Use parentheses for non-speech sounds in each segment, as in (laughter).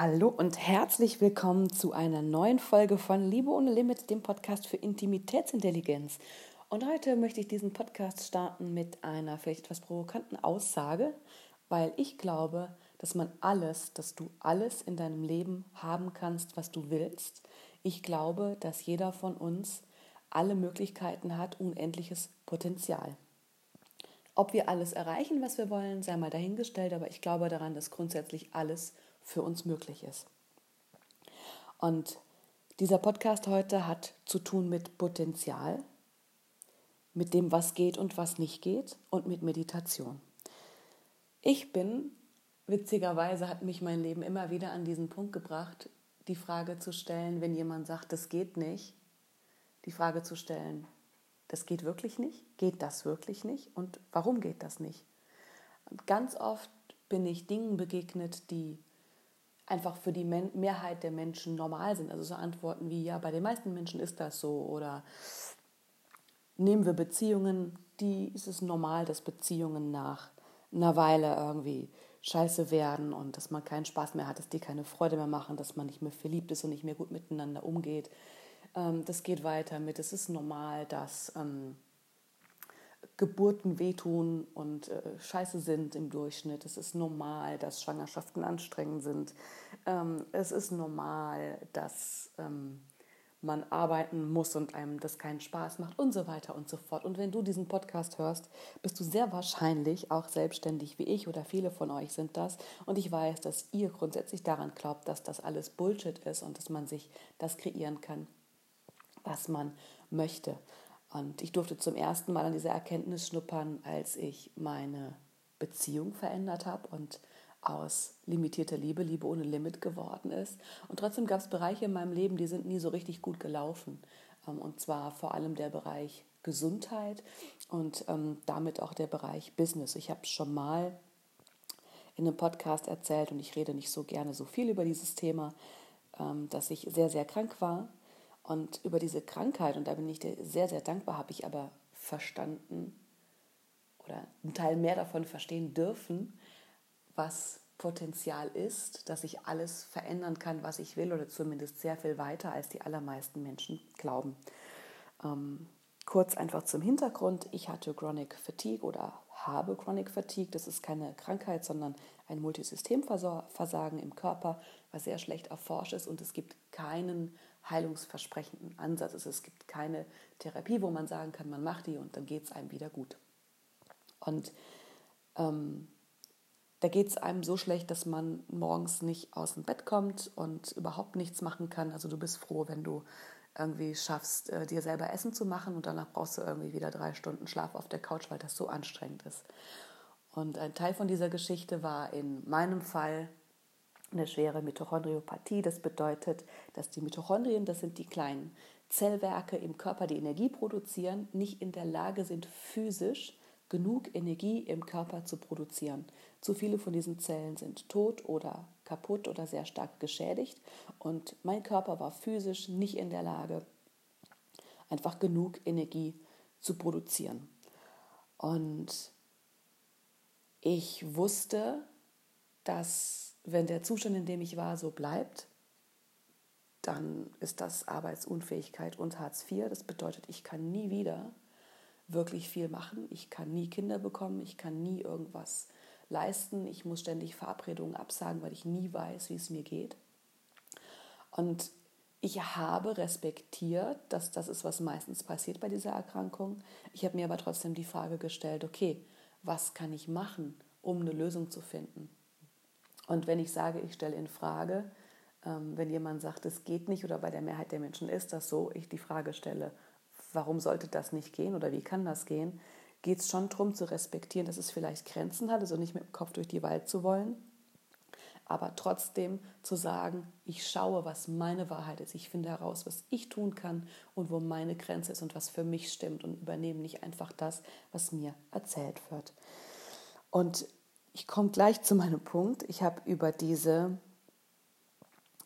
Hallo und herzlich willkommen zu einer neuen Folge von Liebe ohne Limit, dem Podcast für Intimitätsintelligenz. Und heute möchte ich diesen Podcast starten mit einer vielleicht etwas provokanten Aussage, weil ich glaube, dass man alles, dass du alles in deinem Leben haben kannst, was du willst. Ich glaube, dass jeder von uns alle Möglichkeiten hat, unendliches Potenzial. Ob wir alles erreichen, was wir wollen, sei mal dahingestellt, aber ich glaube daran, dass grundsätzlich alles für uns möglich ist. Und dieser Podcast heute hat zu tun mit Potenzial, mit dem, was geht und was nicht geht und mit Meditation. Ich bin, witzigerweise hat mich mein Leben immer wieder an diesen Punkt gebracht, die Frage zu stellen, wenn jemand sagt, das geht nicht, die Frage zu stellen, das geht wirklich nicht, geht das wirklich nicht und warum geht das nicht? ganz oft bin ich Dingen begegnet, die einfach für die Mehrheit der Menschen normal sind. Also so Antworten wie, ja, bei den meisten Menschen ist das so. Oder nehmen wir Beziehungen, die ist es normal, dass Beziehungen nach einer Weile irgendwie scheiße werden und dass man keinen Spaß mehr hat, dass die keine Freude mehr machen, dass man nicht mehr verliebt ist und nicht mehr gut miteinander umgeht. Ähm, das geht weiter mit, es ist normal, dass ähm, Geburten wehtun und äh, scheiße sind im Durchschnitt. Es ist normal, dass Schwangerschaften anstrengend sind. Ähm, es ist normal, dass ähm, man arbeiten muss und einem das keinen Spaß macht und so weiter und so fort. Und wenn du diesen Podcast hörst, bist du sehr wahrscheinlich auch selbstständig wie ich oder viele von euch sind das. Und ich weiß, dass ihr grundsätzlich daran glaubt, dass das alles Bullshit ist und dass man sich das kreieren kann, was man möchte. Und ich durfte zum ersten Mal an dieser Erkenntnis schnuppern, als ich meine Beziehung verändert habe und aus limitierter Liebe Liebe ohne Limit geworden ist. Und trotzdem gab es Bereiche in meinem Leben, die sind nie so richtig gut gelaufen. Ähm, und zwar vor allem der Bereich Gesundheit und ähm, damit auch der Bereich Business. Ich habe schon mal in einem Podcast erzählt und ich rede nicht so gerne so viel über dieses Thema, ähm, dass ich sehr, sehr krank war und über diese Krankheit, und da bin ich dir sehr, sehr dankbar, habe ich aber verstanden oder einen Teil mehr davon verstehen dürfen, was Potenzial ist, dass ich alles verändern kann, was ich will, oder zumindest sehr viel weiter, als die allermeisten Menschen glauben. Ähm, kurz einfach zum Hintergrund. Ich hatte Chronic Fatigue oder habe Chronic Fatigue. Das ist keine Krankheit, sondern ein Multisystemversagen im Körper, was sehr schlecht erforscht ist und es gibt keinen heilungsversprechenden Ansatz ist. Es gibt keine Therapie, wo man sagen kann, man macht die und dann geht es einem wieder gut. Und ähm, da geht es einem so schlecht, dass man morgens nicht aus dem Bett kommt und überhaupt nichts machen kann. Also du bist froh, wenn du irgendwie schaffst, äh, dir selber Essen zu machen und danach brauchst du irgendwie wieder drei Stunden Schlaf auf der Couch, weil das so anstrengend ist. Und ein Teil von dieser Geschichte war in meinem Fall eine schwere Mitochondriopathie. Das bedeutet, dass die Mitochondrien, das sind die kleinen Zellwerke im Körper, die Energie produzieren, nicht in der Lage sind, physisch genug Energie im Körper zu produzieren. Zu viele von diesen Zellen sind tot oder kaputt oder sehr stark geschädigt und mein Körper war physisch nicht in der Lage, einfach genug Energie zu produzieren. Und ich wusste, dass wenn der Zustand, in dem ich war, so bleibt, dann ist das Arbeitsunfähigkeit und Hartz IV. Das bedeutet, ich kann nie wieder wirklich viel machen. Ich kann nie Kinder bekommen. Ich kann nie irgendwas leisten. Ich muss ständig Verabredungen absagen, weil ich nie weiß, wie es mir geht. Und ich habe respektiert, dass das ist, was meistens passiert bei dieser Erkrankung. Ich habe mir aber trotzdem die Frage gestellt, okay, was kann ich machen, um eine Lösung zu finden? Und wenn ich sage, ich stelle in Frage, ähm, wenn jemand sagt, es geht nicht oder bei der Mehrheit der Menschen ist das so, ich die Frage stelle, warum sollte das nicht gehen oder wie kann das gehen, geht es schon darum zu respektieren, dass es vielleicht Grenzen hat, also nicht mit dem Kopf durch die Wald zu wollen, aber trotzdem zu sagen, ich schaue, was meine Wahrheit ist, ich finde heraus, was ich tun kann und wo meine Grenze ist und was für mich stimmt und übernehme nicht einfach das, was mir erzählt wird. Und ich komme gleich zu meinem Punkt. Ich habe über diese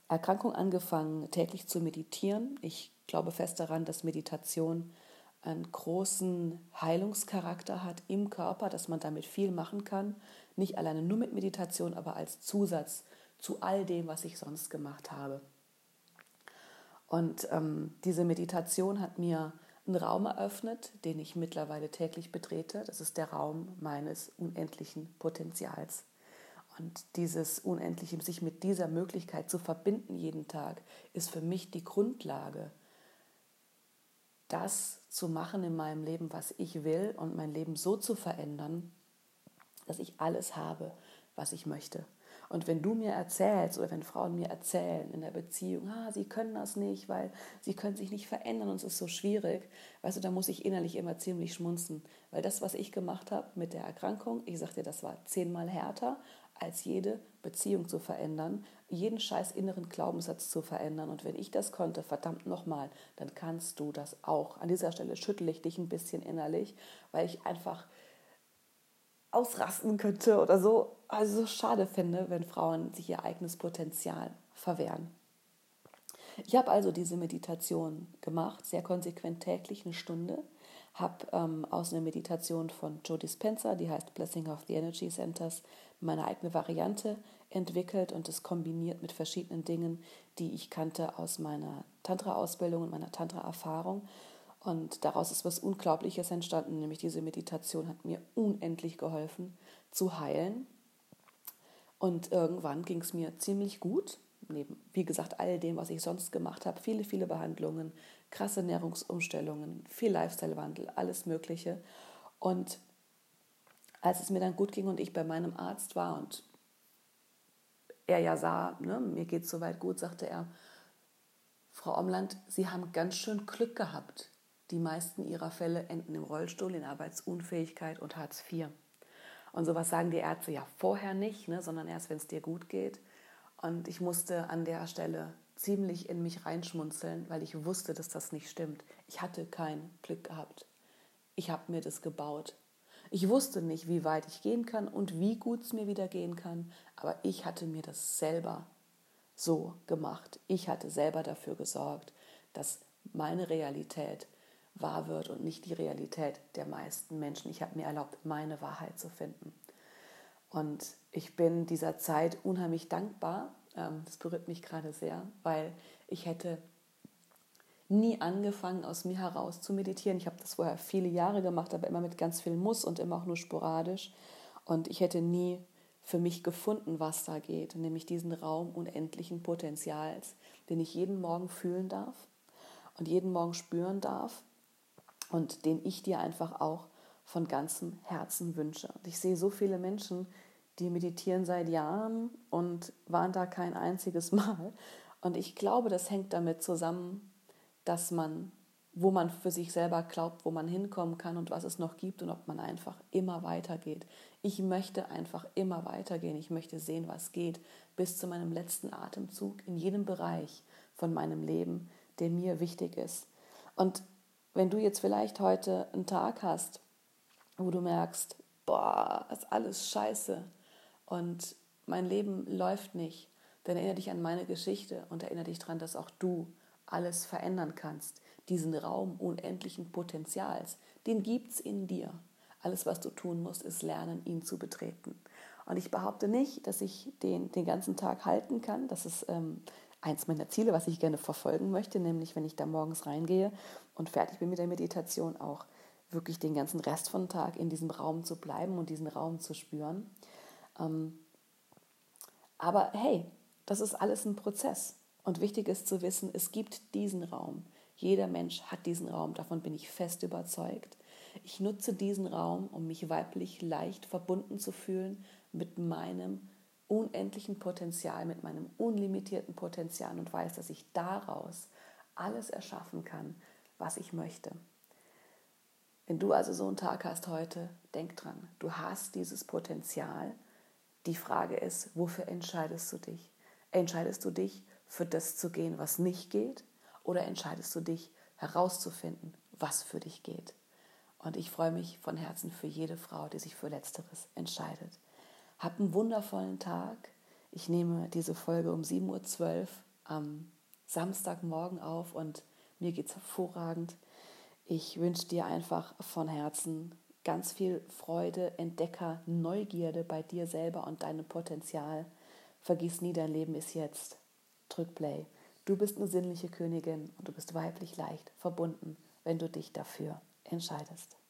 Erkrankung angefangen, täglich zu meditieren. Ich glaube fest daran, dass Meditation einen großen Heilungscharakter hat im Körper, dass man damit viel machen kann. Nicht alleine nur mit Meditation, aber als Zusatz zu all dem, was ich sonst gemacht habe. Und ähm, diese Meditation hat mir einen Raum eröffnet, den ich mittlerweile täglich betrete. Das ist der Raum meines unendlichen Potenzials. Und dieses Unendliche, sich mit dieser Möglichkeit zu verbinden jeden Tag, ist für mich die Grundlage, das zu machen in meinem Leben, was ich will und mein Leben so zu verändern, dass ich alles habe, was ich möchte. Und wenn du mir erzählst oder wenn Frauen mir erzählen in der Beziehung, ah, sie können das nicht, weil sie können sich nicht verändern und es ist so schwierig, weißt du, da muss ich innerlich immer ziemlich schmunzen. Weil das, was ich gemacht habe mit der Erkrankung, ich sag dir, das war zehnmal härter, als jede Beziehung zu verändern, jeden scheiß inneren Glaubenssatz zu verändern. Und wenn ich das konnte, verdammt nochmal, dann kannst du das auch. An dieser Stelle schüttle ich dich ein bisschen innerlich, weil ich einfach ausrasten könnte oder so. Also so schade finde, wenn Frauen sich ihr eigenes Potenzial verwehren. Ich habe also diese Meditation gemacht, sehr konsequent täglich eine Stunde. Habe ähm, aus einer Meditation von Joe Dispenza, die heißt Blessing of the Energy Centers, meine eigene Variante entwickelt und es kombiniert mit verschiedenen Dingen, die ich kannte aus meiner Tantra-Ausbildung und meiner Tantra-Erfahrung. Und daraus ist was Unglaubliches entstanden, nämlich diese Meditation hat mir unendlich geholfen zu heilen. Und irgendwann ging es mir ziemlich gut, neben, wie gesagt, all dem, was ich sonst gemacht habe, viele, viele Behandlungen, krasse Ernährungsumstellungen, viel Lifestyle-Wandel, alles Mögliche. Und als es mir dann gut ging und ich bei meinem Arzt war und er ja sah, ne, mir geht es soweit gut, sagte er, Frau Omland, Sie haben ganz schön Glück gehabt. Die meisten Ihrer Fälle enden im Rollstuhl, in Arbeitsunfähigkeit und Hartz IV. Und sowas sagen die Ärzte ja vorher nicht, ne, sondern erst, wenn es dir gut geht. Und ich musste an der Stelle ziemlich in mich reinschmunzeln, weil ich wusste, dass das nicht stimmt. Ich hatte kein Glück gehabt. Ich habe mir das gebaut. Ich wusste nicht, wie weit ich gehen kann und wie gut es mir wieder gehen kann, aber ich hatte mir das selber so gemacht. Ich hatte selber dafür gesorgt, dass meine Realität wahr wird und nicht die Realität der meisten Menschen. Ich habe mir erlaubt, meine Wahrheit zu finden. Und ich bin dieser Zeit unheimlich dankbar. Ähm, das berührt mich gerade sehr, weil ich hätte nie angefangen, aus mir heraus zu meditieren. Ich habe das vorher viele Jahre gemacht, aber immer mit ganz viel Muss und immer auch nur sporadisch. Und ich hätte nie für mich gefunden, was da geht, nämlich diesen Raum unendlichen Potenzials, den ich jeden Morgen fühlen darf und jeden Morgen spüren darf und den ich dir einfach auch von ganzem Herzen wünsche. Und ich sehe so viele Menschen, die meditieren seit Jahren und waren da kein einziges (laughs) Mal. Und ich glaube, das hängt damit zusammen, dass man, wo man für sich selber glaubt, wo man hinkommen kann und was es noch gibt und ob man einfach immer weitergeht. Ich möchte einfach immer weitergehen. Ich möchte sehen, was geht, bis zu meinem letzten Atemzug in jedem Bereich von meinem Leben, der mir wichtig ist. Und wenn du jetzt vielleicht heute einen Tag hast, wo du merkst, boah, ist alles scheiße und mein Leben läuft nicht, dann erinnere dich an meine Geschichte und erinnere dich daran, dass auch du alles verändern kannst. Diesen Raum unendlichen Potenzials, den gibt es in dir. Alles, was du tun musst, ist lernen, ihn zu betreten. Und ich behaupte nicht, dass ich den den ganzen Tag halten kann. Das ist ähm, eins meiner Ziele, was ich gerne verfolgen möchte, nämlich wenn ich da morgens reingehe und fertig bin mit der Meditation, auch wirklich den ganzen Rest von Tag in diesem Raum zu bleiben und diesen Raum zu spüren. Ähm, aber hey, das ist alles ein Prozess. Und wichtig ist zu wissen, es gibt diesen Raum. Jeder Mensch hat diesen Raum, davon bin ich fest überzeugt. Ich nutze diesen Raum, um mich weiblich leicht verbunden zu fühlen mit meinem unendlichen Potenzial, mit meinem unlimitierten Potenzial und weiß, dass ich daraus alles erschaffen kann, was ich möchte. Wenn du also so einen Tag hast heute, denk dran, du hast dieses Potenzial. Die Frage ist, wofür entscheidest du dich? Entscheidest du dich für das zu gehen, was nicht geht? Oder entscheidest du dich herauszufinden, was für dich geht? Und ich freue mich von Herzen für jede Frau, die sich für Letzteres entscheidet. Hab einen wundervollen Tag. Ich nehme diese Folge um 7.12 Uhr am Samstagmorgen auf und mir geht es hervorragend. Ich wünsche dir einfach von Herzen ganz viel Freude, Entdecker, Neugierde bei dir selber und deinem Potenzial vergiss nie, dein Leben ist jetzt. Drück Play. Du bist eine sinnliche Königin und du bist weiblich leicht verbunden, wenn du dich dafür entscheidest.